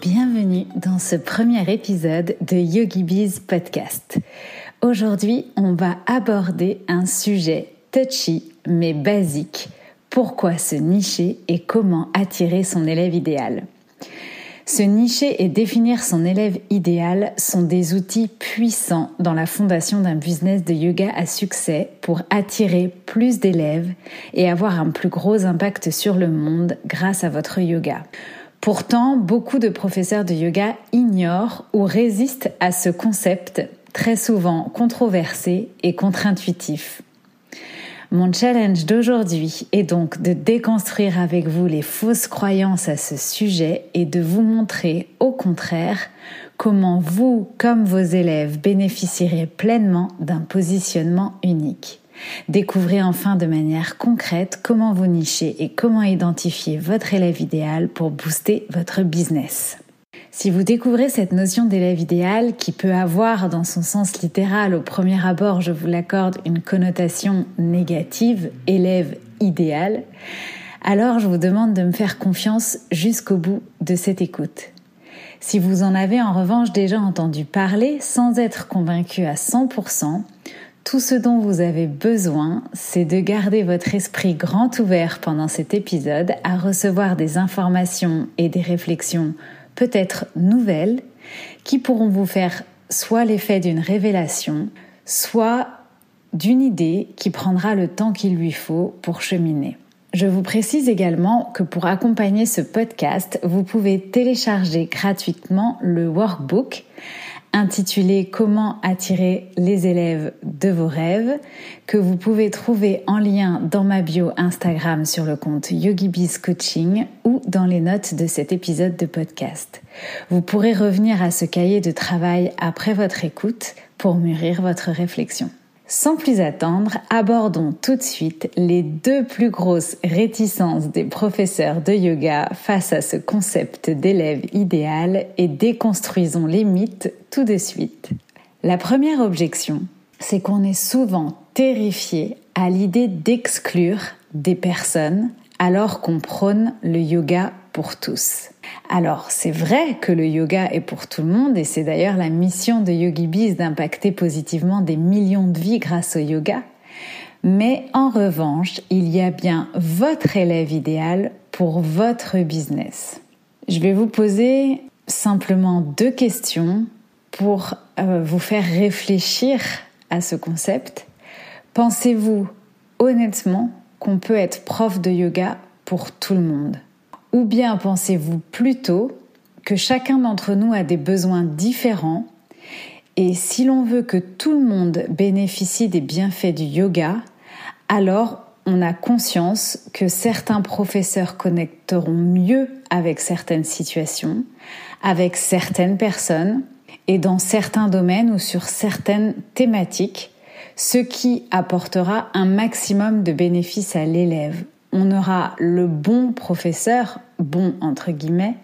Bienvenue dans ce premier épisode de YogiBiz Podcast. Aujourd'hui, on va aborder un sujet touchy mais basique. Pourquoi se nicher et comment attirer son élève idéal? Se nicher et définir son élève idéal sont des outils puissants dans la fondation d'un business de yoga à succès pour attirer plus d'élèves et avoir un plus gros impact sur le monde grâce à votre yoga. Pourtant, beaucoup de professeurs de yoga ignorent ou résistent à ce concept très souvent controversé et contre-intuitif. Mon challenge d'aujourd'hui est donc de déconstruire avec vous les fausses croyances à ce sujet et de vous montrer au contraire comment vous, comme vos élèves, bénéficierez pleinement d'un positionnement unique. Découvrez enfin de manière concrète comment vous nicher et comment identifier votre élève idéal pour booster votre business. Si vous découvrez cette notion d'élève idéal qui peut avoir dans son sens littéral au premier abord, je vous l'accorde, une connotation négative, élève idéal, alors je vous demande de me faire confiance jusqu'au bout de cette écoute. Si vous en avez en revanche déjà entendu parler sans être convaincu à 100%, tout ce dont vous avez besoin, c'est de garder votre esprit grand ouvert pendant cet épisode à recevoir des informations et des réflexions peut-être nouvelles qui pourront vous faire soit l'effet d'une révélation, soit d'une idée qui prendra le temps qu'il lui faut pour cheminer. Je vous précise également que pour accompagner ce podcast, vous pouvez télécharger gratuitement le workbook intitulé Comment attirer les élèves de vos rêves que vous pouvez trouver en lien dans ma bio Instagram sur le compte YogiBiz Coaching ou dans les notes de cet épisode de podcast. Vous pourrez revenir à ce cahier de travail après votre écoute pour mûrir votre réflexion. Sans plus attendre, abordons tout de suite les deux plus grosses réticences des professeurs de yoga face à ce concept d'élève idéal et déconstruisons les mythes tout de suite. La première objection, c'est qu'on est souvent terrifié à l'idée d'exclure des personnes alors qu'on prône le yoga pour tous. Alors, c'est vrai que le yoga est pour tout le monde et c'est d'ailleurs la mission de YogiBiz d'impacter positivement des millions de vies grâce au yoga. Mais en revanche, il y a bien votre élève idéal pour votre business. Je vais vous poser simplement deux questions pour euh, vous faire réfléchir à ce concept. Pensez-vous honnêtement qu'on peut être prof de yoga pour tout le monde? Ou bien pensez-vous plutôt que chacun d'entre nous a des besoins différents et si l'on veut que tout le monde bénéficie des bienfaits du yoga, alors on a conscience que certains professeurs connecteront mieux avec certaines situations, avec certaines personnes et dans certains domaines ou sur certaines thématiques, ce qui apportera un maximum de bénéfices à l'élève on aura le bon professeur, bon entre guillemets,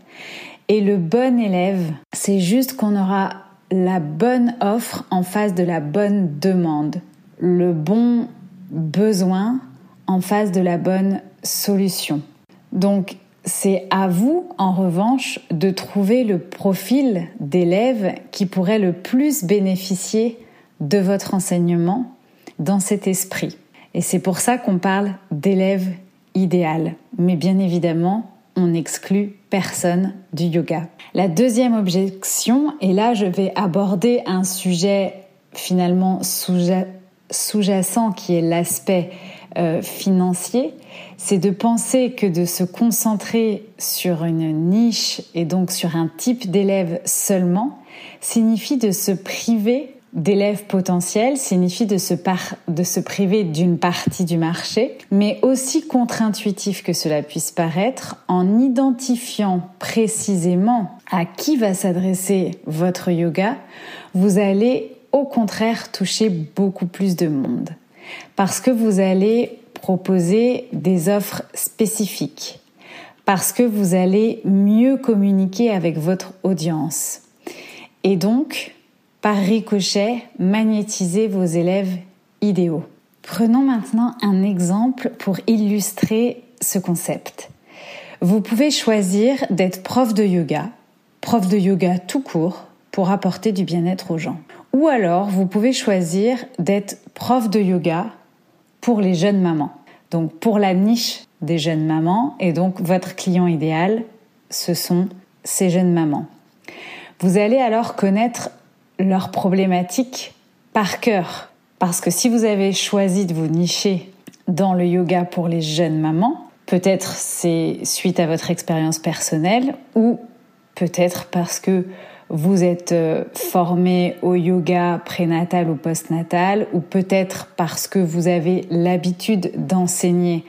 et le bon élève. C'est juste qu'on aura la bonne offre en face de la bonne demande, le bon besoin en face de la bonne solution. Donc, c'est à vous, en revanche, de trouver le profil d'élève qui pourrait le plus bénéficier de votre enseignement dans cet esprit. Et c'est pour ça qu'on parle d'élève idéal. Mais bien évidemment, on n'exclut personne du yoga. La deuxième objection, et là je vais aborder un sujet finalement sous-jacent qui est l'aspect euh, financier, c'est de penser que de se concentrer sur une niche et donc sur un type d'élève seulement signifie de se priver d'élèves potentiels signifie de se, de se priver d'une partie du marché, mais aussi contre-intuitif que cela puisse paraître, en identifiant précisément à qui va s'adresser votre yoga, vous allez au contraire toucher beaucoup plus de monde. Parce que vous allez proposer des offres spécifiques, parce que vous allez mieux communiquer avec votre audience. Et donc, par ricochet, magnétiser vos élèves idéaux. Prenons maintenant un exemple pour illustrer ce concept. Vous pouvez choisir d'être prof de yoga, prof de yoga tout court, pour apporter du bien-être aux gens. Ou alors, vous pouvez choisir d'être prof de yoga pour les jeunes mamans. Donc, pour la niche des jeunes mamans, et donc votre client idéal, ce sont ces jeunes mamans. Vous allez alors connaître leurs problématiques par cœur. Parce que si vous avez choisi de vous nicher dans le yoga pour les jeunes mamans, peut-être c'est suite à votre expérience personnelle ou peut-être parce que vous êtes euh, formé au yoga prénatal ou postnatal ou peut-être parce que vous avez l'habitude d'enseigner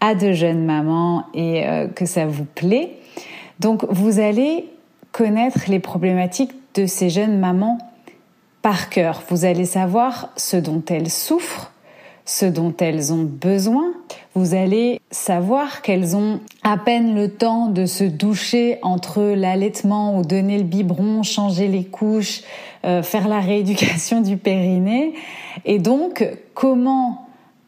à de jeunes mamans et euh, que ça vous plaît. Donc vous allez connaître les problématiques de ces jeunes mamans par cœur. Vous allez savoir ce dont elles souffrent, ce dont elles ont besoin. Vous allez savoir qu'elles ont à peine le temps de se doucher entre l'allaitement ou donner le biberon, changer les couches, euh, faire la rééducation du périnée. Et donc, comment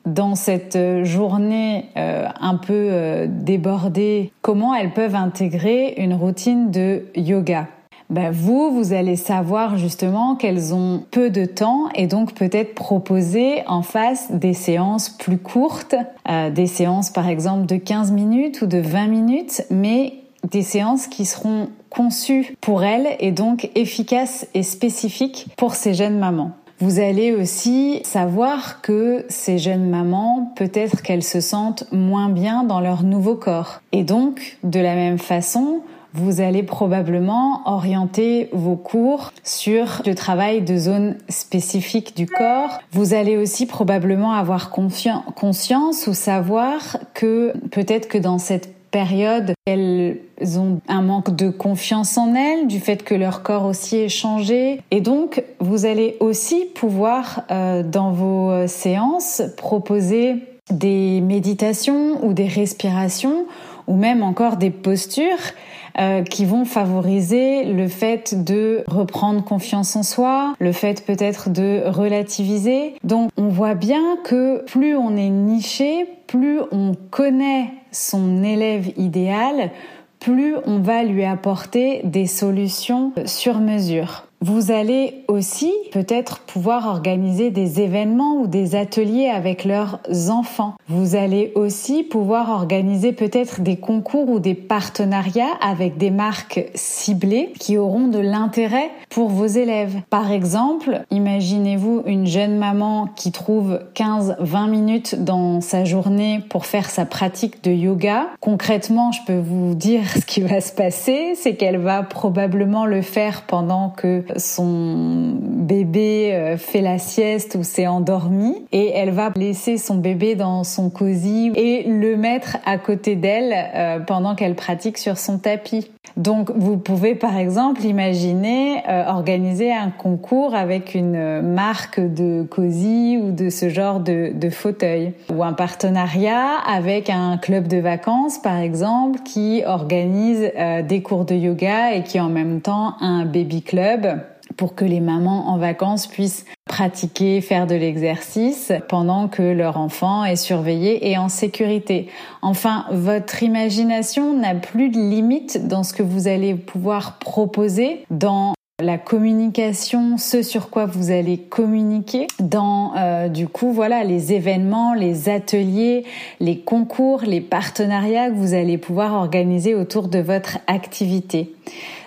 dans cette journée euh, un peu euh, débordée, comment elles peuvent intégrer une routine de yoga? Ben vous, vous allez savoir justement qu'elles ont peu de temps et donc peut-être proposer en face des séances plus courtes, euh, des séances par exemple de 15 minutes ou de 20 minutes, mais des séances qui seront conçues pour elles et donc efficaces et spécifiques pour ces jeunes mamans. Vous allez aussi savoir que ces jeunes mamans, peut-être qu'elles se sentent moins bien dans leur nouveau corps. Et donc, de la même façon, vous allez probablement orienter vos cours sur le travail de zones spécifiques du corps. Vous allez aussi probablement avoir conscience ou savoir que peut-être que dans cette période, elles ont un manque de confiance en elles, du fait que leur corps aussi est changé. Et donc, vous allez aussi pouvoir, euh, dans vos séances, proposer des méditations ou des respirations ou même encore des postures euh, qui vont favoriser le fait de reprendre confiance en soi, le fait peut-être de relativiser. Donc on voit bien que plus on est niché, plus on connaît son élève idéal, plus on va lui apporter des solutions sur mesure. Vous allez aussi peut-être pouvoir organiser des événements ou des ateliers avec leurs enfants. Vous allez aussi pouvoir organiser peut-être des concours ou des partenariats avec des marques ciblées qui auront de l'intérêt pour vos élèves. Par exemple, imaginez-vous une jeune maman qui trouve 15-20 minutes dans sa journée pour faire sa pratique de yoga. Concrètement, je peux vous dire ce qui va se passer, c'est qu'elle va probablement le faire pendant que son bébé euh, fait la sieste ou s'est endormi et elle va laisser son bébé dans son cosy et le mettre à côté d'elle euh, pendant qu'elle pratique sur son tapis. Donc vous pouvez par exemple imaginer euh, organiser un concours avec une marque de cosy ou de ce genre de, fauteuil ou un partenariat avec un club de vacances par exemple qui organise des cours de yoga et qui en même temps un baby club pour que les mamans en vacances puissent pratiquer, faire de l'exercice pendant que leur enfant est surveillé et en sécurité. Enfin, votre imagination n'a plus de limite dans ce que vous allez pouvoir proposer dans la communication, ce sur quoi vous allez communiquer dans euh, du coup voilà les événements, les ateliers, les concours, les partenariats que vous allez pouvoir organiser autour de votre activité.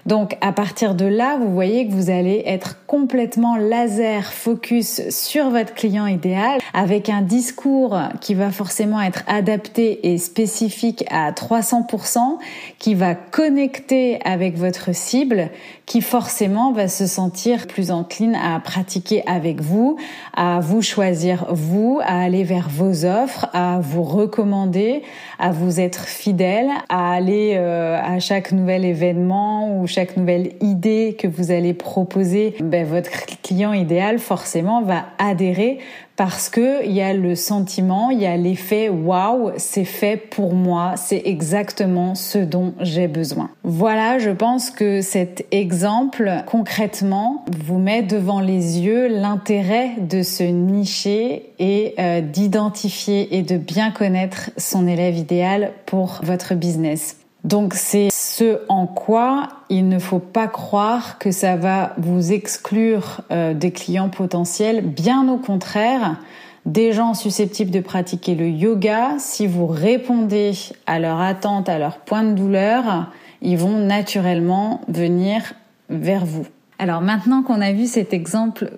Donc à partir de là, vous voyez que vous allez être complètement laser focus sur votre client idéal avec un discours qui va forcément être adapté et spécifique à 300%, qui va connecter avec votre cible, qui forcément va se sentir plus encline à pratiquer avec vous, à vous choisir vous, à aller vers vos offres, à vous recommander, à vous être fidèle, à aller euh, à chaque nouvel événement ou chaque nouvelle idée que vous allez proposer, ben, votre client idéal forcément va adhérer parce que il y a le sentiment, il y a l'effet waouh, c'est fait pour moi, c'est exactement ce dont j'ai besoin. Voilà, je pense que cet exemple concrètement vous met devant les yeux l'intérêt de se nicher et euh, d'identifier et de bien connaître son élève idéal pour votre business. Donc c'est ce en quoi il ne faut pas croire que ça va vous exclure euh, des clients potentiels. Bien au contraire, des gens susceptibles de pratiquer le yoga, si vous répondez à leur attente, à leur point de douleur, ils vont naturellement venir vers vous. Alors maintenant qu'on a vu cet exemple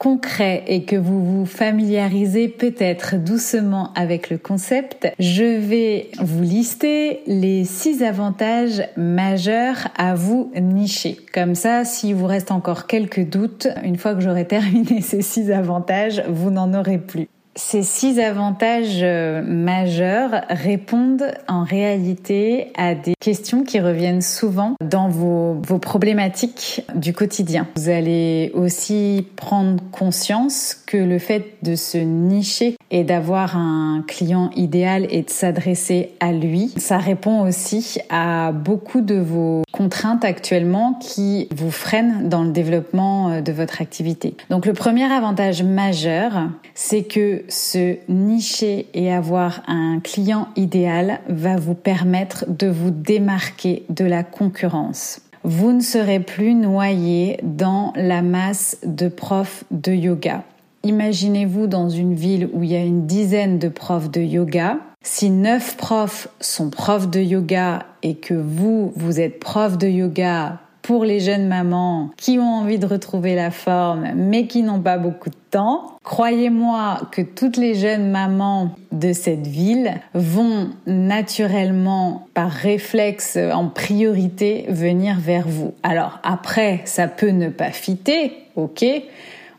concret et que vous vous familiarisez peut-être doucement avec le concept, je vais vous lister les six avantages majeurs à vous nicher. Comme ça, s'il vous reste encore quelques doutes, une fois que j'aurai terminé ces six avantages, vous n'en aurez plus. Ces six avantages euh, majeurs répondent en réalité à des questions qui reviennent souvent dans vos, vos, problématiques du quotidien. Vous allez aussi prendre conscience que le fait de se nicher et d'avoir un client idéal et de s'adresser à lui, ça répond aussi à beaucoup de vos contraintes actuellement qui vous freinent dans le développement euh, de votre activité. Donc le premier avantage majeur, c'est que se nicher et avoir un client idéal va vous permettre de vous démarquer de la concurrence. Vous ne serez plus noyé dans la masse de profs de yoga. Imaginez-vous dans une ville où il y a une dizaine de profs de yoga. Si neuf profs sont profs de yoga et que vous, vous êtes prof de yoga pour les jeunes mamans qui ont envie de retrouver la forme mais qui n'ont pas beaucoup de temps. Croyez-moi que toutes les jeunes mamans de cette ville vont naturellement, par réflexe en priorité, venir vers vous. Alors après, ça peut ne pas fitter, ok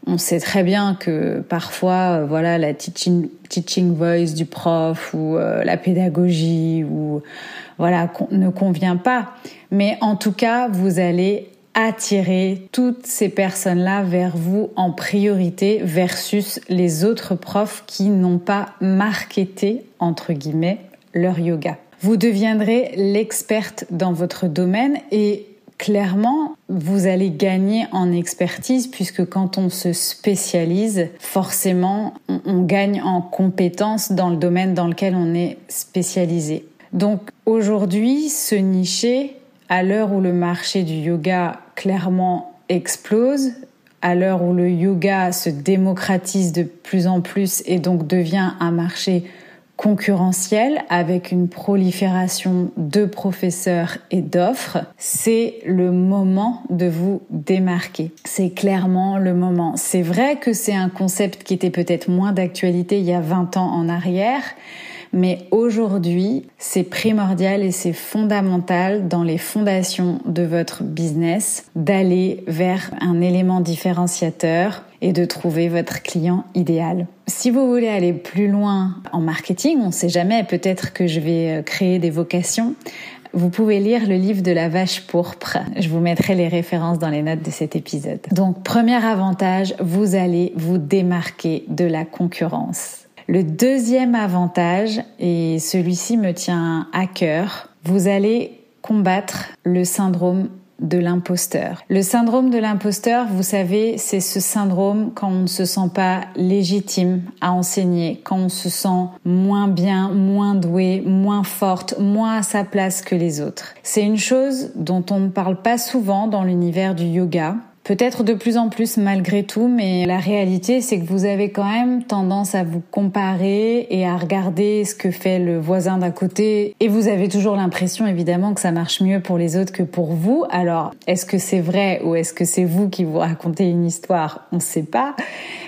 on sait très bien que parfois, euh, voilà, la teaching, teaching voice du prof ou euh, la pédagogie ou voilà ne convient pas. Mais en tout cas, vous allez attirer toutes ces personnes-là vers vous en priorité versus les autres profs qui n'ont pas marketé, entre guillemets, leur yoga. Vous deviendrez l'experte dans votre domaine et clairement, vous allez gagner en expertise puisque quand on se spécialise, forcément, on, gagne en compétences dans le domaine dans lequel on est spécialisé. Donc aujourd'hui, se nicher, à l'heure où le marché du yoga clairement explose, à l'heure où le yoga se démocratise de plus en plus et donc devient un marché concurrentiel avec une prolifération de professeurs et d'offres, c'est le moment de vous démarquer. C'est clairement le moment. C'est vrai que c'est un concept qui était peut-être moins d'actualité il y a 20 ans en arrière, mais aujourd'hui, c'est primordial et c'est fondamental dans les fondations de votre business d'aller vers un élément différenciateur et de trouver votre client idéal. Si vous voulez aller plus loin en marketing, on ne sait jamais, peut-être que je vais euh, créer des vocations. Vous pouvez lire le livre de la vache pourpre. Je vous mettrai les références dans les notes de cet épisode. Donc, premier avantage, vous allez vous démarquer de la concurrence. Le deuxième avantage, et celui-ci me tient à cœur, vous allez combattre le syndrome de l'imposteur. Le syndrome de l'imposteur, vous savez, c'est ce syndrome quand on ne se sent pas légitime à enseigner, quand on se sent moins bien, moins doué, moins forte, moins à sa place que les autres. C'est une chose dont on ne parle pas souvent dans l'univers du yoga, peut-être de plus en plus malgré tout, mais la réalité c'est que vous avez quand même tendance à vous comparer et à regarder ce que fait le voisin d'à côté et vous avez toujours l'impression évidemment que ça marche mieux pour les autres que pour vous. Alors, est-ce que c'est vrai ou est-ce que c'est vous qui vous racontez une histoire? On ne sait pas.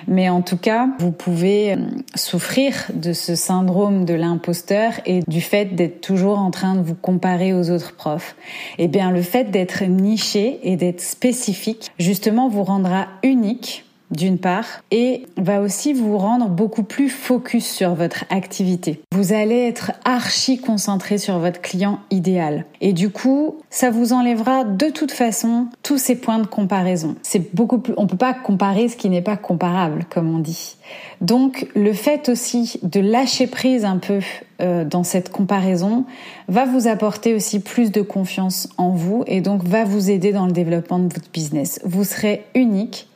Mais en tout cas, vous pouvez euh, souffrir de ce syndrome de l'imposteur et du fait d'être toujours en train de vous comparer aux autres profs. Eh bien, le fait d'être niché et d'être spécifique, justement, vous rendra unique d'une part, et va aussi vous rendre beaucoup plus focus sur votre activité. Vous allez être archi concentré sur votre client idéal. Et du coup, ça vous enlèvera de toute façon tous ces points de comparaison. C'est beaucoup plus, on peut pas comparer ce qui n'est pas comparable, comme on dit. Donc, le fait aussi de lâcher prise un peu euh, dans cette comparaison va vous apporter aussi plus de confiance en vous et donc va vous aider dans le développement de votre business. Vous serez unique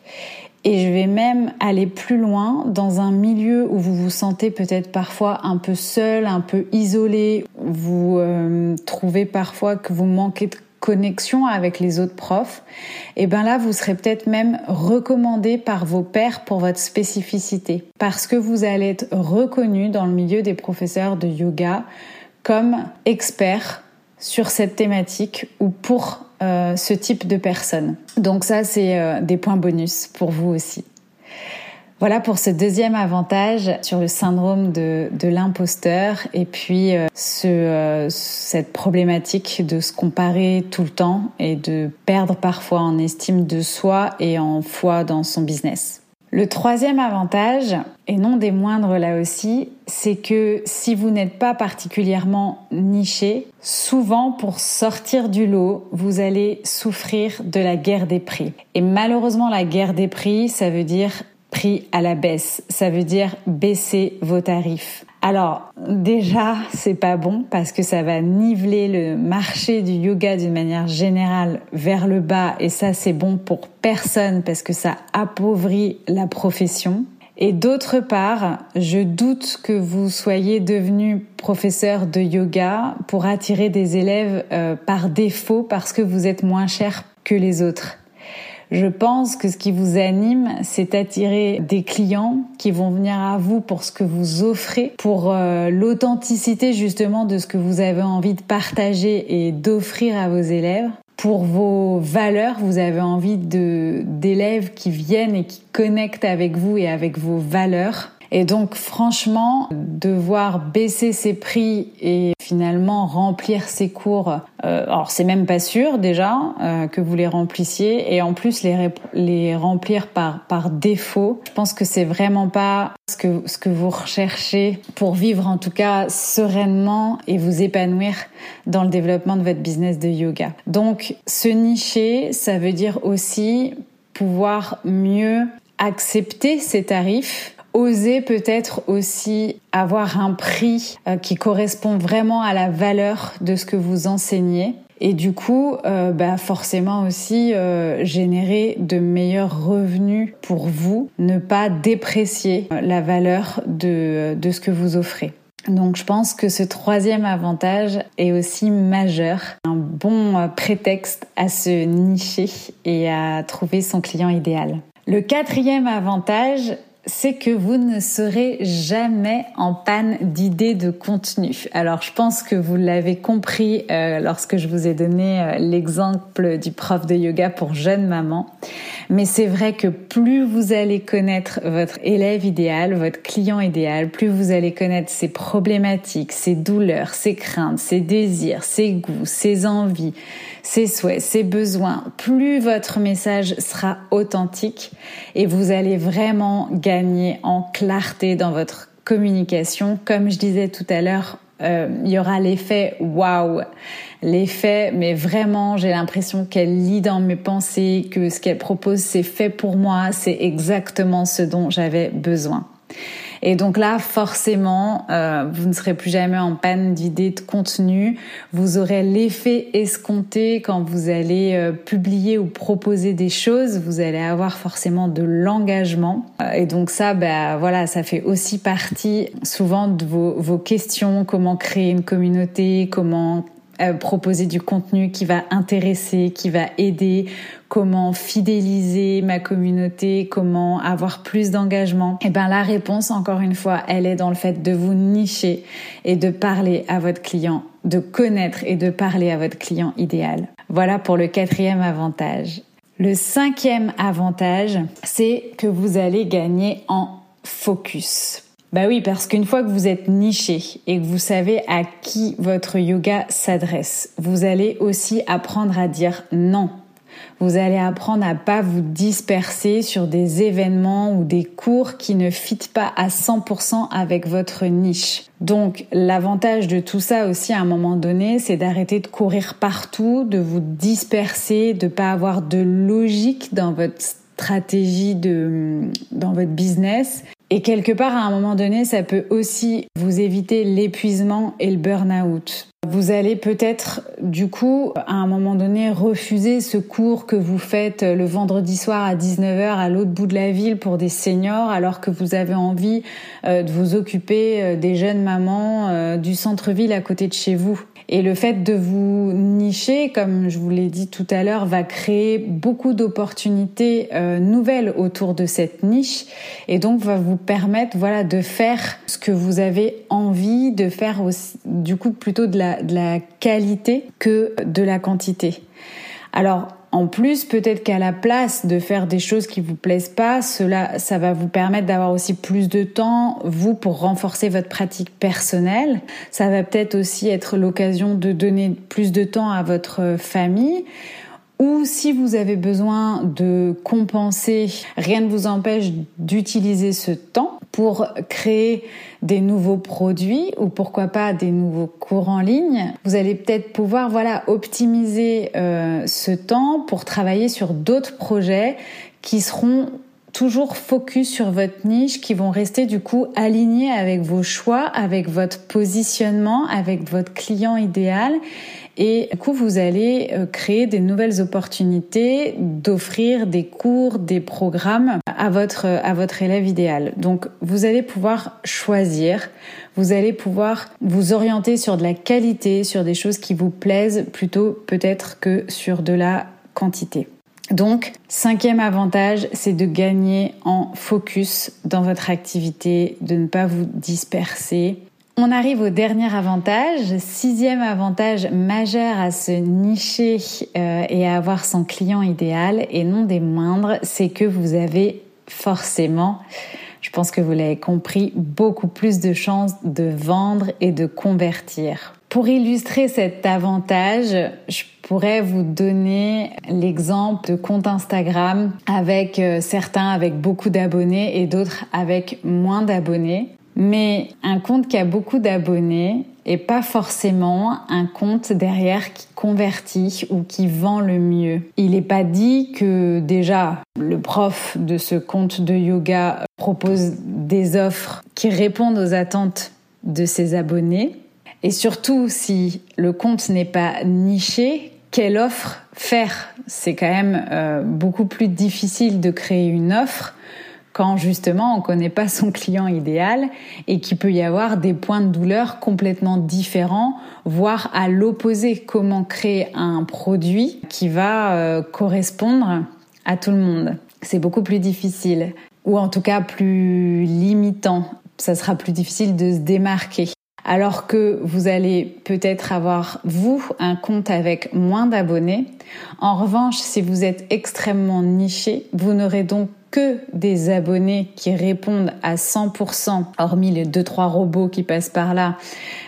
et je vais même aller plus loin dans un milieu où vous vous sentez peut-être parfois un peu seul, un peu isolé. Vous euh, trouvez parfois que vous manquez de connexion avec les autres profs. Et ben là, vous serez peut-être même recommandé par vos pairs pour votre spécificité. Parce que vous allez être reconnu dans le milieu des professeurs de yoga comme expert sur cette thématique ou pour euh, ce type de personnes. Donc ça, c'est euh, des points bonus pour vous aussi. Voilà pour ce deuxième avantage sur le syndrome de, de l'imposteur et puis euh, ce, cette problématique de se comparer tout le temps et de perdre parfois en estime de soi et en foi dans son business. Le troisième avantage, et non des moindres là aussi, c'est que si vous n'êtes pas particulièrement niché, souvent pour sortir du lot, vous allez souffrir de la guerre des prix. Et malheureusement, la guerre des prix, ça veut dire à la baisse. Ça veut dire baisser vos tarifs. Alors déjà, c'est pas bon parce que ça va niveler le marché du yoga d'une manière générale vers le bas et ça c'est bon pour personne parce que ça appauvrit la profession. Et d'autre part, je doute que vous soyez devenu professeur de yoga pour attirer des élèves euh, par défaut parce que vous êtes moins cher que les autres. Je pense que ce qui vous anime, c'est attirer des clients qui vont venir à vous pour ce que vous offrez, pour euh, l'authenticité justement de ce que vous avez envie de partager et d'offrir à vos élèves. Pour vos valeurs, vous avez envie d'élèves qui viennent et qui connectent avec vous et avec vos valeurs. Et donc franchement, devoir baisser ses prix et finalement remplir ses cours, euh, alors c'est même pas sûr déjà euh, que vous les remplissiez et en plus les, les remplir par, par défaut, je pense que c'est vraiment pas ce que, ce que vous recherchez pour vivre en tout cas sereinement et vous épanouir dans le développement de votre business de yoga. Donc se nicher, ça veut dire aussi pouvoir mieux accepter ces tarifs oser peut-être aussi avoir un prix euh, qui correspond vraiment à la valeur de ce que vous enseignez. Et du coup, euh, bah forcément aussi euh, générer de meilleurs revenus pour vous, ne pas déprécier la valeur de, de ce que vous offrez. Donc je pense que ce troisième avantage est aussi majeur, un bon prétexte à se nicher et à trouver son client idéal. Le quatrième avantage, c'est que vous ne serez jamais en panne d'idées de contenu. Alors je pense que vous l'avez compris euh, lorsque je vous ai donné euh, l'exemple du prof de yoga pour jeune maman. Mais c'est vrai que plus vous allez connaître votre élève idéal, votre client idéal, plus vous allez connaître ses problématiques, ses douleurs, ses craintes, ses désirs, ses goûts, ses envies, ses souhaits, ses besoins, plus votre message sera authentique et vous allez vraiment gagner en clarté dans votre communication. Comme je disais tout à l'heure, euh, il y aura l'effet waouh, l'effet mais vraiment j'ai l'impression qu'elle lit dans mes pensées, que ce qu'elle propose c'est fait pour moi, c'est exactement ce dont j'avais besoin. Et donc là, forcément, euh, vous ne serez plus jamais en panne d'idées de contenu. Vous aurez l'effet escompté quand vous allez euh, publier ou proposer des choses. Vous allez avoir forcément de l'engagement. Euh, et donc ça, ben voilà, ça fait aussi partie souvent de vos, vos questions. Comment créer une communauté? Comment proposer du contenu qui va intéresser, qui va aider, comment fidéliser ma communauté, comment avoir plus d'engagement Eh ben la réponse encore une fois, elle est dans le fait de vous nicher et de parler à votre client, de connaître et de parler à votre client idéal. Voilà pour le quatrième avantage. Le cinquième avantage, c'est que vous allez gagner en focus. Bah oui, parce qu'une fois que vous êtes niché et que vous savez à qui votre yoga s'adresse, vous allez aussi apprendre à dire non vous allez apprendre à pas vous disperser sur des événements ou des cours qui ne fitent pas à 100% avec votre niche. Donc l'avantage de tout ça aussi à un moment donné, c'est d'arrêter de courir partout, de vous disperser, de pas avoir de logique dans votre stratégie de dans votre business et quelque part, à un moment donné, ça peut aussi vous éviter l'épuisement et le burn-out. Vous allez peut-être, du coup, à un moment donné, refuser ce cours que vous faites le vendredi soir à 19h à l'autre bout de la ville pour des seniors, alors que vous avez envie euh, de vous occuper euh, des jeunes mamans euh, du centre-ville à côté de chez vous. Et le fait de vous nicher, comme je vous l'ai dit tout à l'heure, va créer beaucoup d'opportunités nouvelles autour de cette niche et donc va vous permettre, voilà, de faire ce que vous avez envie de faire aussi, du coup, plutôt de la de la qualité que de la quantité. Alors, en plus, peut-être qu'à la place de faire des choses qui vous plaisent pas, cela, ça va vous permettre d'avoir aussi plus de temps, vous, pour renforcer votre pratique personnelle. Ça va peut-être aussi être l'occasion de donner plus de temps à votre famille ou si vous avez besoin de compenser, rien ne vous empêche d'utiliser ce temps pour créer des nouveaux produits ou pourquoi pas des nouveaux cours en ligne. Vous allez peut-être pouvoir voilà optimiser euh, ce temps pour travailler sur d'autres projets qui seront toujours focus sur votre niche, qui vont rester du coup alignés avec vos choix, avec votre positionnement, avec votre client idéal et du coup, vous allez euh, créer des nouvelles opportunités d'offrir des cours, des programmes à votre, à votre élève idéal. Donc, vous allez pouvoir choisir, vous allez pouvoir vous orienter sur de la qualité, sur des choses qui vous plaisent plutôt peut-être que sur de la quantité. Donc, cinquième avantage, c'est de gagner en focus dans votre activité, de ne pas vous disperser, on arrive au dernier avantage, sixième avantage majeur à se nicher euh, et à avoir son client idéal, et non des moindres, c'est que vous avez forcément, je pense que vous l'avez compris, beaucoup plus de chances de vendre et de convertir. Pour illustrer cet avantage, je pourrais vous donner l'exemple de comptes Instagram avec euh, certains avec beaucoup d'abonnés et d'autres avec moins d'abonnés. Mais un compte qui a beaucoup d'abonnés et pas forcément un compte derrière qui convertit ou qui vend le mieux. Il n'est pas dit que déjà le prof de ce compte de yoga propose des offres qui répondent aux attentes de ses abonnés. Et surtout, si le compte n'est pas niché, quelle offre faire? C'est quand même euh, beaucoup plus difficile de créer une offre quand justement on ne connaît pas son client idéal et qu'il peut y avoir des points de douleur complètement différents, voire à l'opposé. Comment créer un produit qui va euh, correspondre à tout le monde C'est beaucoup plus difficile, ou en tout cas plus limitant. Ça sera plus difficile de se démarquer alors que vous allez peut-être avoir, vous, un compte avec moins d'abonnés. En revanche, si vous êtes extrêmement niché, vous n'aurez donc que des abonnés qui répondent à 100%, hormis les deux trois robots qui passent par là,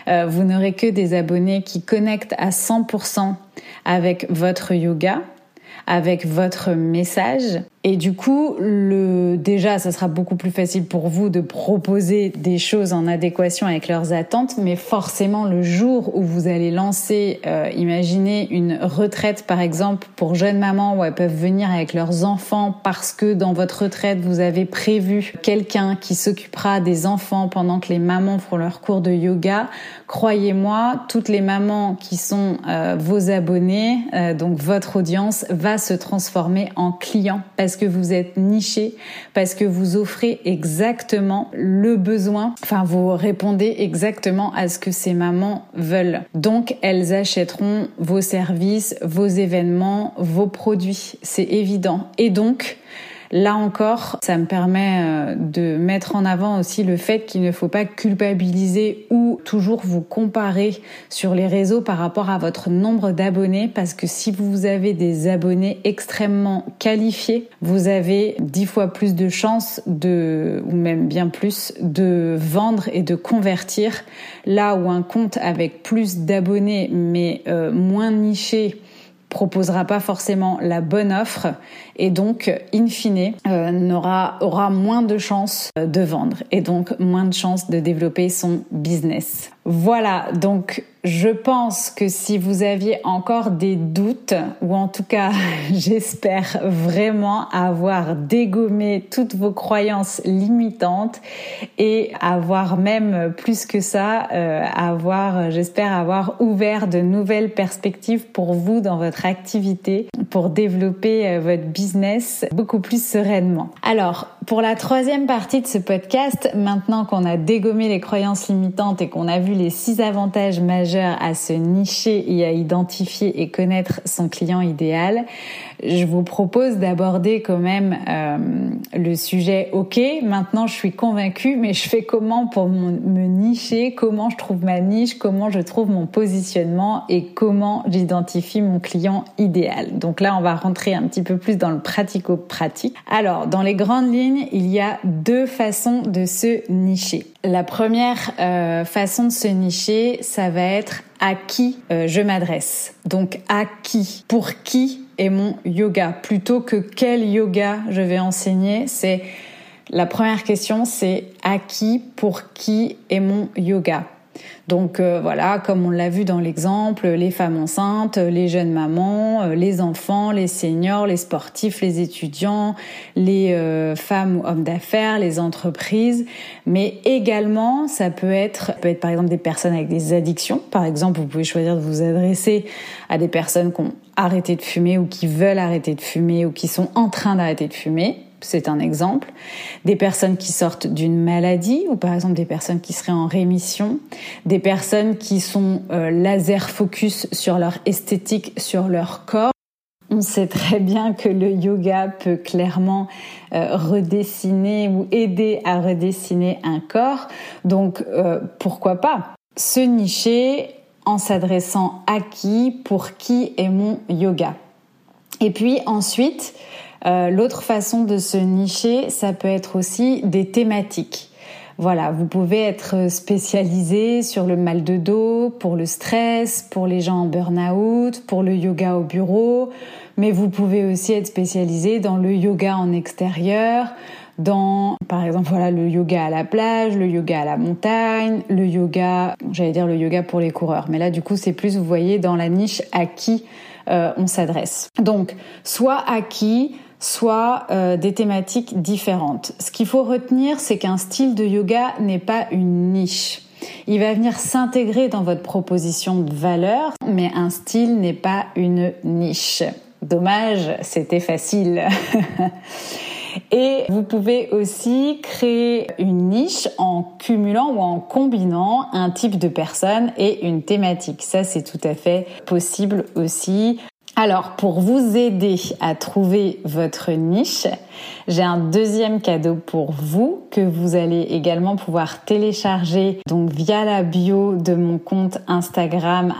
euh, vous n'aurez que des abonnés qui connectent à 100% avec votre yoga, avec votre message et du coup, le, déjà, ça sera beaucoup plus facile pour vous de proposer des choses en adéquation avec leurs attentes, mais forcément, le jour où vous allez lancer, euh, imaginez une retraite, par exemple, pour jeunes mamans où elles peuvent venir avec leurs enfants parce que dans votre retraite, vous avez prévu quelqu'un qui s'occupera des enfants pendant que les mamans font leur cours de yoga. Croyez-moi, toutes les mamans qui sont euh, vos abonnés, euh, donc votre audience, va se transformer en clients que vous êtes niché, parce que vous offrez exactement le besoin, enfin vous répondez exactement à ce que ces mamans veulent. Donc elles achèteront vos services, vos événements, vos produits, c'est évident. Et donc, Là encore, ça me permet euh, de mettre en avant aussi le fait qu'il ne faut pas culpabiliser ou toujours vous comparer sur les réseaux par rapport à votre nombre d'abonnés parce que si vous avez des abonnés extrêmement qualifiés, vous avez dix fois plus de chances de, ou même bien plus, de vendre et de convertir. Là où un compte avec plus d'abonnés mais euh, moins niché proposera pas forcément la bonne offre et donc in fine euh, aura moins de chances de vendre et donc moins de chances de développer son business. Voilà, donc je pense que si vous aviez encore des doutes, ou en tout cas j'espère vraiment avoir dégommé toutes vos croyances limitantes et avoir même plus que ça, euh, avoir, j'espère avoir ouvert de nouvelles perspectives pour vous dans votre activité, pour développer euh, votre business beaucoup plus sereinement. Alors, pour la troisième partie de ce podcast, maintenant qu'on a dégommé les croyances limitantes et qu'on a vu les six avantages majeurs à se nicher et à identifier et connaître son client idéal, je vous propose d'aborder quand même euh, le sujet. Ok, maintenant je suis convaincue, mais je fais comment pour me nicher? Comment je trouve ma niche? Comment je trouve mon positionnement? Et comment j'identifie mon client idéal? Donc là, on va rentrer un petit peu plus dans le pratico-pratique. Alors, dans les grandes lignes, il y a deux façons de se nicher. La première euh, façon de se nicher, ça va être à qui euh, je m'adresse. Donc à qui? Pour qui est mon yoga. Plutôt que quel yoga je vais enseigner, c'est la première question, c'est à qui, pour qui est mon yoga? Donc euh, voilà, comme on l'a vu dans l'exemple, les femmes enceintes, les jeunes mamans, euh, les enfants, les seniors, les sportifs, les étudiants, les euh, femmes ou hommes d'affaires, les entreprises, mais également ça peut être peut être par exemple des personnes avec des addictions. Par exemple, vous pouvez choisir de vous adresser à des personnes qui ont arrêté de fumer ou qui veulent arrêter de fumer ou qui sont en train d'arrêter de fumer c'est un exemple, des personnes qui sortent d'une maladie ou par exemple des personnes qui seraient en rémission, des personnes qui sont euh, laser focus sur leur esthétique, sur leur corps. On sait très bien que le yoga peut clairement euh, redessiner ou aider à redessiner un corps, donc euh, pourquoi pas se nicher en s'adressant à qui, pour qui est mon yoga. Et puis ensuite, euh, l'autre façon de se nicher, ça peut être aussi des thématiques. Voilà, vous pouvez être spécialisé sur le mal de dos, pour le stress, pour les gens en burn-out, pour le yoga au bureau, mais vous pouvez aussi être spécialisé dans le yoga en extérieur, dans par exemple voilà le yoga à la plage, le yoga à la montagne, le yoga, j'allais dire le yoga pour les coureurs, mais là du coup c'est plus vous voyez dans la niche à qui euh, on s'adresse. Donc soit à qui soit euh, des thématiques différentes. Ce qu'il faut retenir, c'est qu'un style de yoga n'est pas une niche. Il va venir s'intégrer dans votre proposition de valeur, mais un style n'est pas une niche. Dommage, c'était facile. Et vous pouvez aussi créer une niche en cumulant ou en combinant un type de personne et une thématique. Ça, c'est tout à fait possible aussi. Alors, pour vous aider à trouver votre niche, j'ai un deuxième cadeau pour vous que vous allez également pouvoir télécharger donc via la bio de mon compte Instagram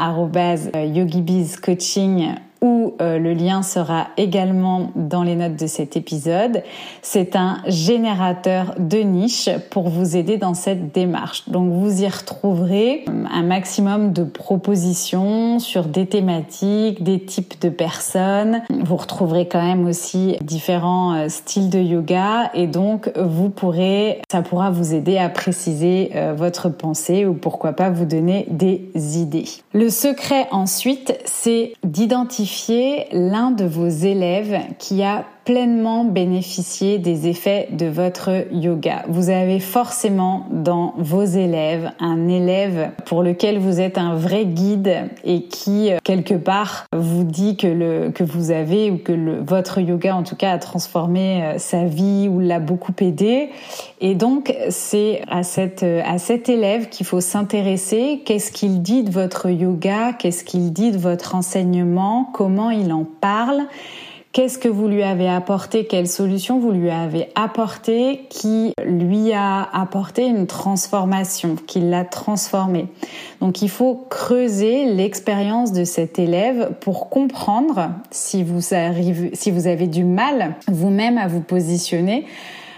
@yogibizcoaching où euh, le lien sera également dans les notes de cet épisode. C'est un générateur de niche pour vous aider dans cette démarche. Donc vous y retrouverez euh, un maximum de propositions sur des thématiques, des types de personnes. Vous retrouverez quand même aussi différents euh, styles de yoga et donc vous pourrez, ça pourra vous aider à préciser votre pensée ou pourquoi pas vous donner des idées. Le secret ensuite, c'est d'identifier l'un de vos élèves qui a pleinement bénéficier des effets de votre yoga. Vous avez forcément dans vos élèves un élève pour lequel vous êtes un vrai guide et qui euh, quelque part vous dit que le que vous avez ou que le, votre yoga en tout cas a transformé euh, sa vie ou l'a beaucoup aidé. Et donc c'est à cette à cet élève qu'il faut s'intéresser. Qu'est-ce qu'il dit de votre yoga? Qu'est-ce qu'il dit de votre enseignement? Comment il en parle? Qu'est-ce que vous lui avez apporté? Quelle solution vous lui avez apporté qui lui a apporté une transformation, qui l'a transformé Donc il faut creuser l'expérience de cet élève pour comprendre si vous arrivez, si vous avez du mal vous-même à vous positionner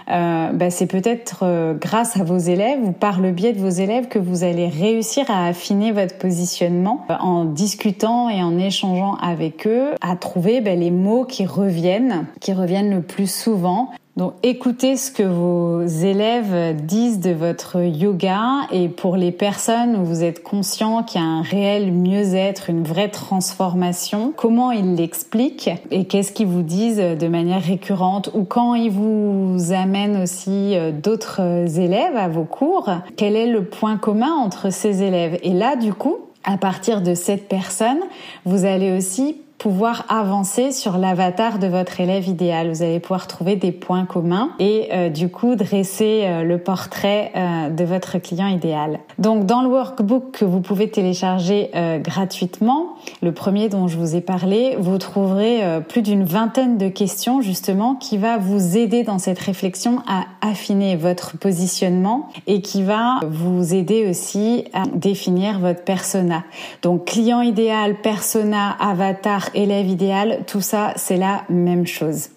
euh, bah, c'est peut-être euh, grâce à vos élèves ou par le biais de vos élèves que vous allez réussir à affiner votre positionnement euh, en discutant et en échangeant avec eux, à trouver bah, les mots qui reviennent, qui reviennent le plus souvent donc écoutez ce que vos élèves disent de votre yoga. Et pour les personnes où vous êtes conscient qu'il y a un réel mieux-être, une vraie transformation, comment ils l'expliquent et qu'est-ce qu'ils vous disent de manière récurrente ou quand ils vous amènent aussi euh, d'autres élèves à vos cours, quel est le point commun entre ces élèves? Et là du coup, à partir de cette personne, vous allez aussi pouvoir avancer sur l'avatar de votre élève idéal. Vous allez pouvoir trouver des points communs et euh, du coup dresser euh, le portrait euh, de votre client idéal. Donc dans le workbook que vous pouvez télécharger gratuitement, le premier dont je vous ai parlé, vous trouverez plus d'une vingtaine de questions justement qui va vous aider dans cette réflexion à affiner votre positionnement et qui va vous aider aussi à définir votre persona. Donc client idéal, persona, avatar, élève idéal, tout ça, c'est la même chose.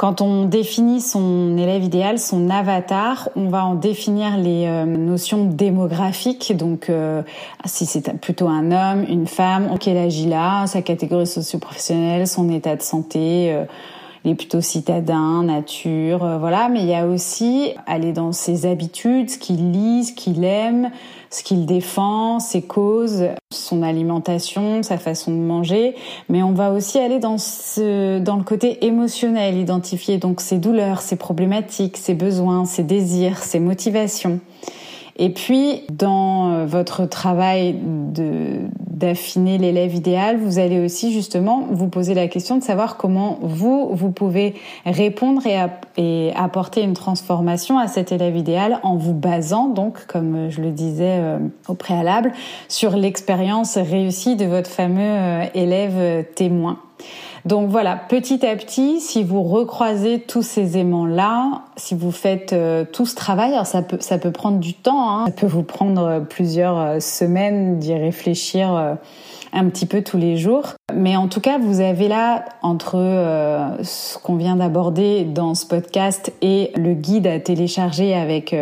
Quand on définit son élève idéal, son avatar, on va en définir les euh, notions démographiques. Donc, euh, si c'est plutôt un homme, une femme, quel âge il sa catégorie socio-professionnelle, son état de santé. Euh, il est plutôt citadin, nature, voilà. Mais il y a aussi aller dans ses habitudes, ce qu'il lit, ce qu'il aime, ce qu'il défend, ses causes, son alimentation, sa façon de manger, mais on va aussi aller dans ce, dans le côté émotionnel, identifier donc ses douleurs, ses problématiques, ses besoins, ses désirs, ses motivations. Et puis, dans euh, votre travail de, d'affiner l'élève idéal, vous allez aussi justement vous poser la question de savoir comment vous, vous pouvez répondre et, apporter une transformation à cet élève idéal en vous basant, donc, comme je le disais euh, au préalable, sur l'expérience réussie de votre fameux euh, élève témoin. Donc voilà, petit à petit, si vous recroisez tous ces aimants-là, si vous faites euh, tout ce travail, alors ça peut, ça peut prendre du temps, hein, ça peut vous prendre plusieurs euh, semaines d'y réfléchir euh, un petit peu tous les jours. Mais en tout cas, vous avez là, entre ce qu'on vient d'aborder dans ce podcast et le guide à télécharger avec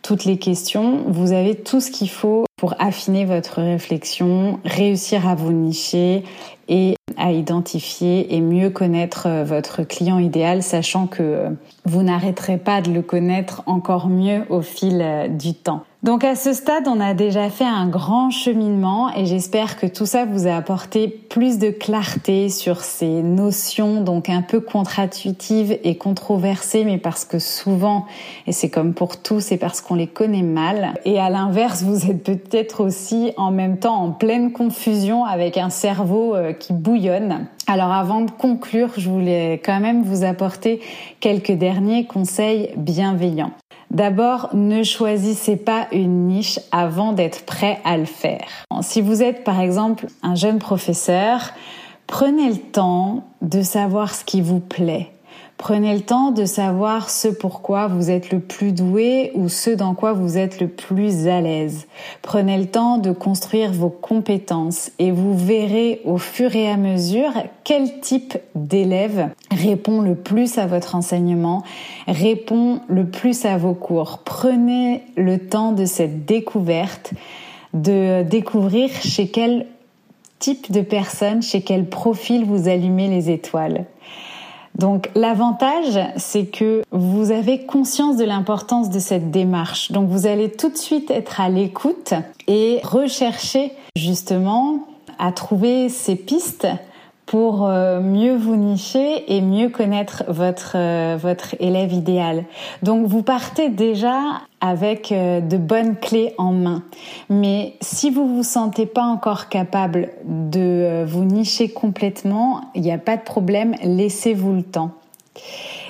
toutes les questions, vous avez tout ce qu'il faut pour affiner votre réflexion, réussir à vous nicher et à identifier et mieux connaître euh, votre client idéal, sachant que euh, vous n'arrêterez pas de le connaître encore mieux au fil euh, du temps. Donc à ce stade, on a déjà fait un grand cheminement et j'espère que tout ça vous a apporté plus de clarté sur ces notions donc un peu contre-intuitives et controversées, mais parce que souvent, et c'est comme pour tout, c'est parce qu'on les connaît mal. Et à l'inverse, vous êtes peut-être aussi en même temps en pleine confusion avec un cerveau qui bouillonne. Alors avant de conclure, je voulais quand même vous apporter quelques derniers conseils bienveillants. D'abord, ne choisissez pas une niche avant d'être prêt à le faire. Si vous êtes par exemple un jeune professeur, prenez le temps de savoir ce qui vous plaît. Prenez le temps de savoir ce pourquoi vous êtes le plus doué ou ce dans quoi vous êtes le plus à l'aise. Prenez le temps de construire vos compétences et vous verrez au fur et à mesure quel type d'élève répond le plus à votre enseignement, répond le plus à vos cours. Prenez le temps de cette découverte, de découvrir chez quel type de personne, chez quel profil vous allumez les étoiles. Donc l'avantage, c'est que vous avez conscience de l'importance de cette démarche. Donc vous allez tout de suite être à l'écoute et rechercher justement à trouver ces pistes pour euh, mieux vous nicher et mieux connaître votre euh, votre élève idéal. Donc vous partez déjà avec euh, de bonnes clés en main. Mais si vous vous sentez pas encore capable de vous nicher complètement, il n'y a pas de problème, laissez-vous le temps.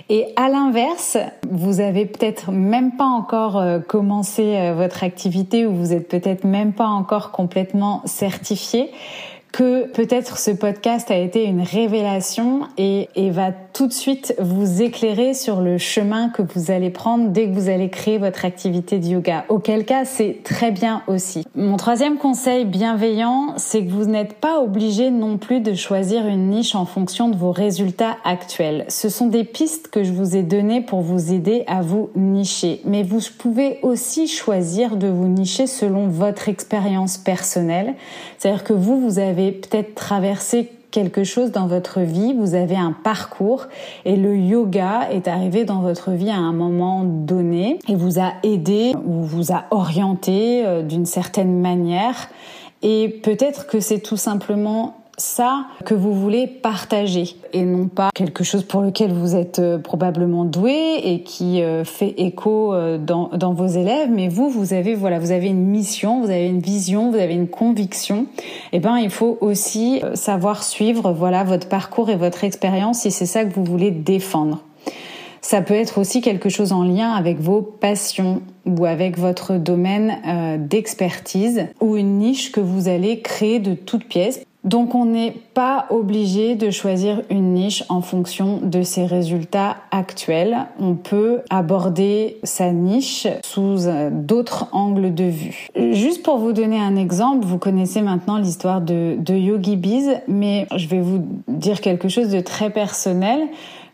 Et à l'inverse, vous avez peut-être même pas encore euh, commencé euh, votre activité ou vous êtes peut-être même pas encore complètement certifié que peut-être ce podcast a été une révélation et, et, va tout de suite vous éclairer sur le chemin que vous allez prendre dès que vous allez créer votre activité de yoga. Auquel cas, c'est très bien aussi. Mon troisième conseil bienveillant, c'est que vous n'êtes pas obligé non plus de choisir une niche en fonction de vos résultats actuels. Ce sont des pistes que je vous ai données pour vous aider à vous nicher. Mais vous pouvez aussi choisir de vous nicher selon votre expérience personnelle. C'est-à-dire que vous, vous avez peut-être traversé quelque chose dans votre vie, vous avez un parcours et le yoga est arrivé dans votre vie à un moment donné et vous a aidé ou vous a orienté euh, d'une certaine manière. Et peut-être que c'est tout simplement ça que vous voulez partager et non pas quelque chose pour lequel vous êtes euh, probablement doué et qui euh, fait écho euh, dans, dans vos élèves. Mais vous vous avez voilà vous avez une mission vous avez une vision vous avez une conviction. Et eh ben il faut aussi savoir suivre voilà votre parcours et votre expérience si c'est ça que vous voulez défendre. Ça peut être aussi quelque chose en lien avec vos passions ou avec votre domaine d'expertise ou une niche que vous allez créer de toutes pièces. Donc on n'est pas obligé de choisir une niche en fonction de ses résultats actuels. On peut aborder sa niche sous euh, d'autres angles de vue. Juste pour vous donner un exemple, vous connaissez maintenant l'histoire de, de Yogi Bees, mais je vais vous dire quelque chose de très personnel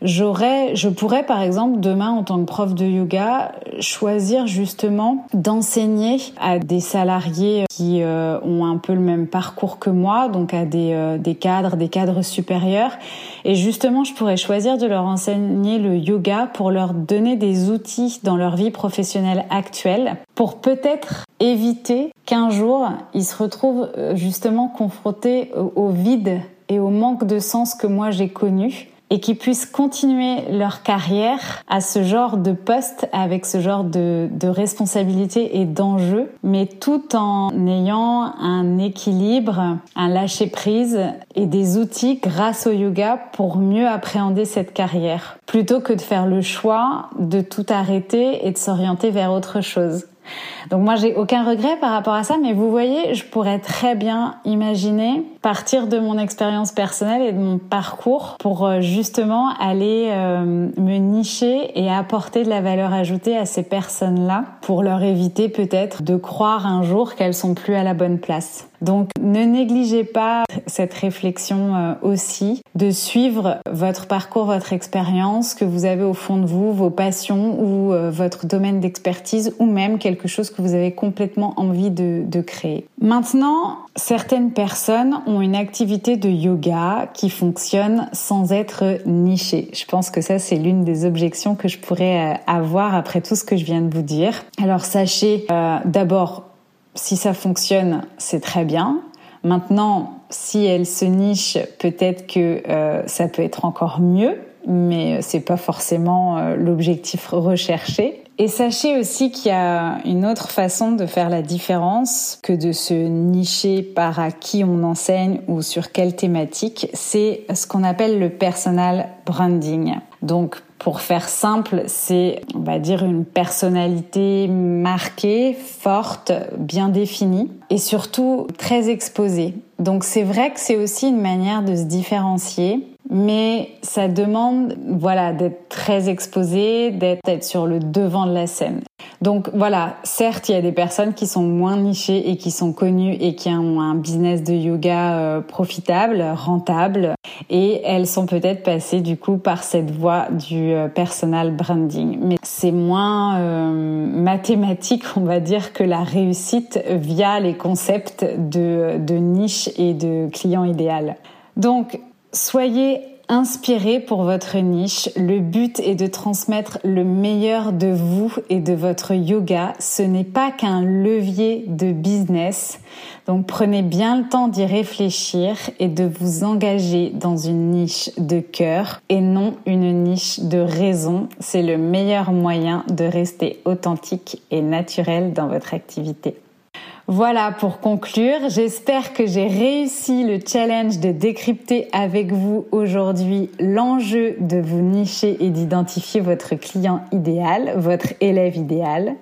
j'aurais, je pourrais par exemple demain en tant que prof de yoga choisir justement d'enseigner à des salariés qui euh, ont un peu le même parcours que moi, donc à des, euh, des cadres, des cadres supérieurs. Et justement, je pourrais choisir de leur enseigner le yoga pour leur donner des outils dans leur vie professionnelle actuelle pour peut-être éviter qu'un jour ils se retrouvent euh, justement confrontés au vide et au manque de sens que moi j'ai connu et qui puissent continuer leur carrière à ce genre de poste avec ce genre de, responsabilité et d'enjeu, mais tout en ayant un équilibre, un lâcher prise et des outils grâce au yoga pour mieux appréhender cette carrière, plutôt que de faire le choix de tout arrêter et de s'orienter vers autre chose. Donc moi j'ai aucun regret par rapport à ça, mais vous voyez, je pourrais très bien imaginer partir de mon expérience personnelle et de mon parcours pour euh, justement aller euh, me nicher et apporter de la valeur ajoutée à ces personnes-là pour leur éviter peut-être de croire un jour qu'elles sont plus à la bonne place. Donc ne négligez pas cette réflexion euh, aussi de suivre votre parcours, votre expérience que vous avez au fond de vous, vos passions ou votre domaine d'expertise ou même quelque chose que vous avez complètement envie de, de créer. Maintenant, certaines personnes ont une activité de yoga qui fonctionne sans être nichée. Je pense que ça, c'est l'une des objections que je pourrais euh, avoir après tout ce que je viens de vous dire. Alors sachez euh, d'abord, si ça fonctionne, c'est très bien. Maintenant, si elle se niche, peut-être que euh, ça peut être encore mieux, mais c'est pas forcément l'objectif recherché. Et sachez aussi qu'il y a une autre façon de faire la différence que de se nicher par à qui on enseigne ou sur quelle thématique. C'est ce qu'on appelle le personal branding. Donc, pour faire simple, c'est, on va dire, une personnalité marquée, forte, bien définie et surtout très exposée. Donc c'est vrai que c'est aussi une manière de se différencier mais ça demande voilà d'être très exposé, d'être sur le devant de la scène. Donc voilà, certes, il y a des personnes qui sont moins nichées et qui sont connues et qui ont un business de yoga euh, profitable, rentable, et elles sont peut-être passées du coup par cette voie du euh, personal branding. Mais c'est moins euh, mathématique, on va dire, que la réussite via les concepts de, de niche et de client idéal. Donc Soyez inspiré pour votre niche. Le but est de transmettre le meilleur de vous et de votre yoga. Ce n'est pas qu'un levier de business. Donc prenez bien le temps d'y réfléchir et de vous engager dans une niche de cœur et non une niche de raison. C'est le meilleur moyen de rester authentique et naturel dans votre activité. Voilà pour conclure. J'espère que j'ai réussi le challenge de décrypter avec vous aujourd'hui l'enjeu de vous nicher et d'identifier votre client idéal, votre élève idéal.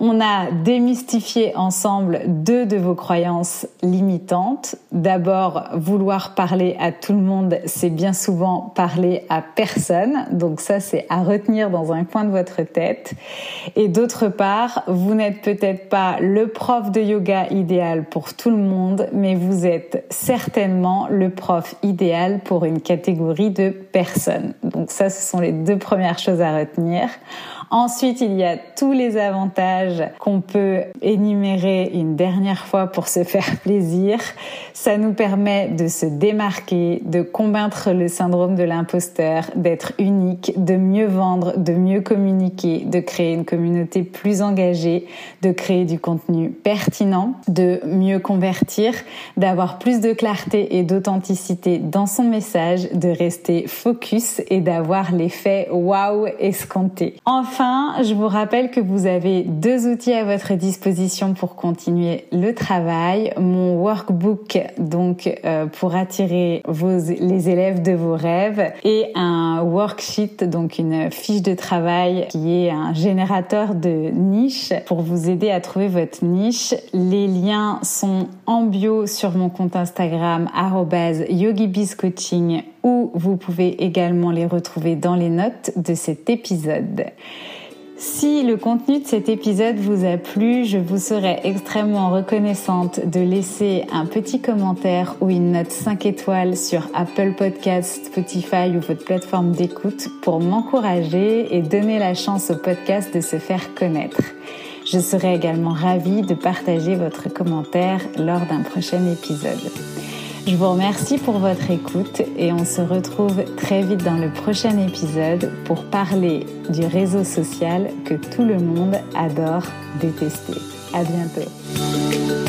On a démystifié ensemble deux de vos croyances limitantes. D'abord, vouloir parler à tout le monde, c'est bien souvent parler à personne. Donc ça, c'est à retenir dans un coin de votre tête. Et d'autre part, vous n'êtes peut-être pas le prof de yoga idéal pour tout le monde, mais vous êtes certainement le prof idéal pour une catégorie de personnes. Donc ça, ce sont les deux premières choses à retenir. Ensuite, il y a tous les avantages qu'on peut énumérer une dernière fois pour se faire plaisir. Ça nous permet de se démarquer, de combattre le syndrome de l'imposteur, d'être unique, de mieux vendre, de mieux communiquer, de créer une communauté plus engagée, de créer du contenu pertinent, de mieux convertir, d'avoir plus de clarté et d'authenticité dans son message, de rester focus et d'avoir l'effet wow escompté. Enfin, je vous rappelle que vous avez deux outils à votre disposition pour continuer le travail. Mon workbook, donc euh, pour attirer vos, les élèves de vos rêves, et un worksheet, donc une fiche de travail qui est un générateur de niche pour vous aider à trouver votre niche. Les liens sont en bio sur mon compte Instagram @yogibizcoaching ou vous pouvez également les retrouver dans les notes de cet épisode. Si le contenu de cet épisode vous a plu, je vous serais extrêmement reconnaissante de laisser un petit commentaire ou une note 5 étoiles sur Apple Podcasts, Spotify ou votre plateforme d'écoute pour m'encourager et donner la chance au podcast de se faire connaître. Je serai également ravie de partager votre commentaire lors d'un prochain épisode. Je vous remercie pour votre écoute et on se retrouve très vite dans le prochain épisode pour parler du réseau social que tout le monde adore détester. À bientôt.